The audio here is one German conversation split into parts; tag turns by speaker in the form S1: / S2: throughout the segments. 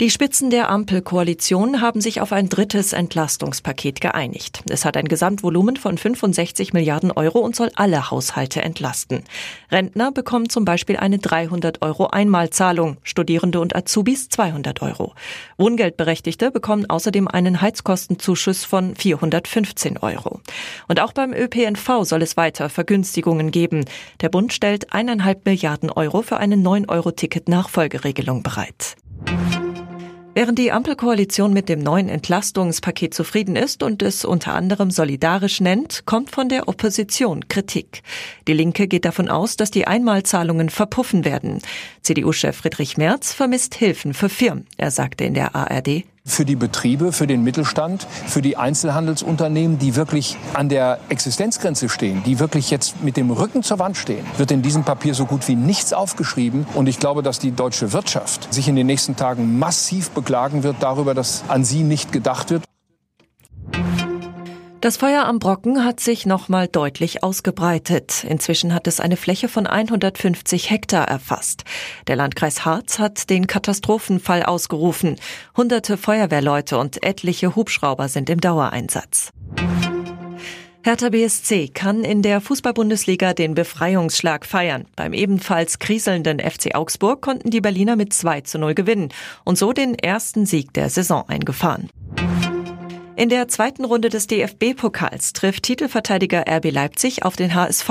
S1: Die Spitzen der Ampelkoalition haben sich auf ein drittes Entlastungspaket geeinigt. Es hat ein Gesamtvolumen von 65 Milliarden Euro und soll alle Haushalte entlasten. Rentner bekommen zum Beispiel eine 300 Euro Einmalzahlung, Studierende und Azubis 200 Euro. Wohngeldberechtigte bekommen außerdem einen Heizkostenzuschuss von 415 Euro. Und auch beim ÖPNV soll es weiter Vergünstigungen geben. Der Bund stellt eineinhalb Milliarden Euro für eine 9-Euro-Ticket-Nachfolgeregelung bereit. Während die Ampelkoalition mit dem neuen Entlastungspaket zufrieden ist und es unter anderem solidarisch nennt, kommt von der Opposition Kritik. Die Linke geht davon aus, dass die Einmalzahlungen verpuffen werden. CDU-Chef Friedrich Merz vermisst Hilfen für Firmen. Er sagte in der ARD,
S2: für die Betriebe, für den Mittelstand, für die Einzelhandelsunternehmen, die wirklich an der Existenzgrenze stehen, die wirklich jetzt mit dem Rücken zur Wand stehen, wird in diesem Papier so gut wie nichts aufgeschrieben. Und ich glaube, dass die deutsche Wirtschaft sich in den nächsten Tagen massiv beklagen wird darüber, dass an sie nicht gedacht wird.
S1: Das Feuer am Brocken hat sich nochmal deutlich ausgebreitet. Inzwischen hat es eine Fläche von 150 Hektar erfasst. Der Landkreis Harz hat den Katastrophenfall ausgerufen. Hunderte Feuerwehrleute und etliche Hubschrauber sind im Dauereinsatz. Hertha BSC kann in der Fußball-Bundesliga den Befreiungsschlag feiern. Beim ebenfalls kriselnden FC Augsburg konnten die Berliner mit 2 zu 0 gewinnen und so den ersten Sieg der Saison eingefahren. In der zweiten Runde des DFB-Pokals trifft Titelverteidiger RB Leipzig auf den HSV.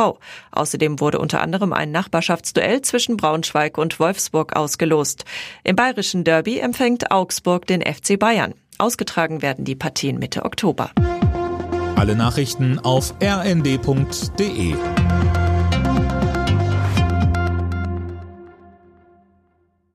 S1: Außerdem wurde unter anderem ein Nachbarschaftsduell zwischen Braunschweig und Wolfsburg ausgelost. Im bayerischen Derby empfängt Augsburg den FC Bayern. Ausgetragen werden die Partien Mitte Oktober.
S3: Alle Nachrichten auf rnd.de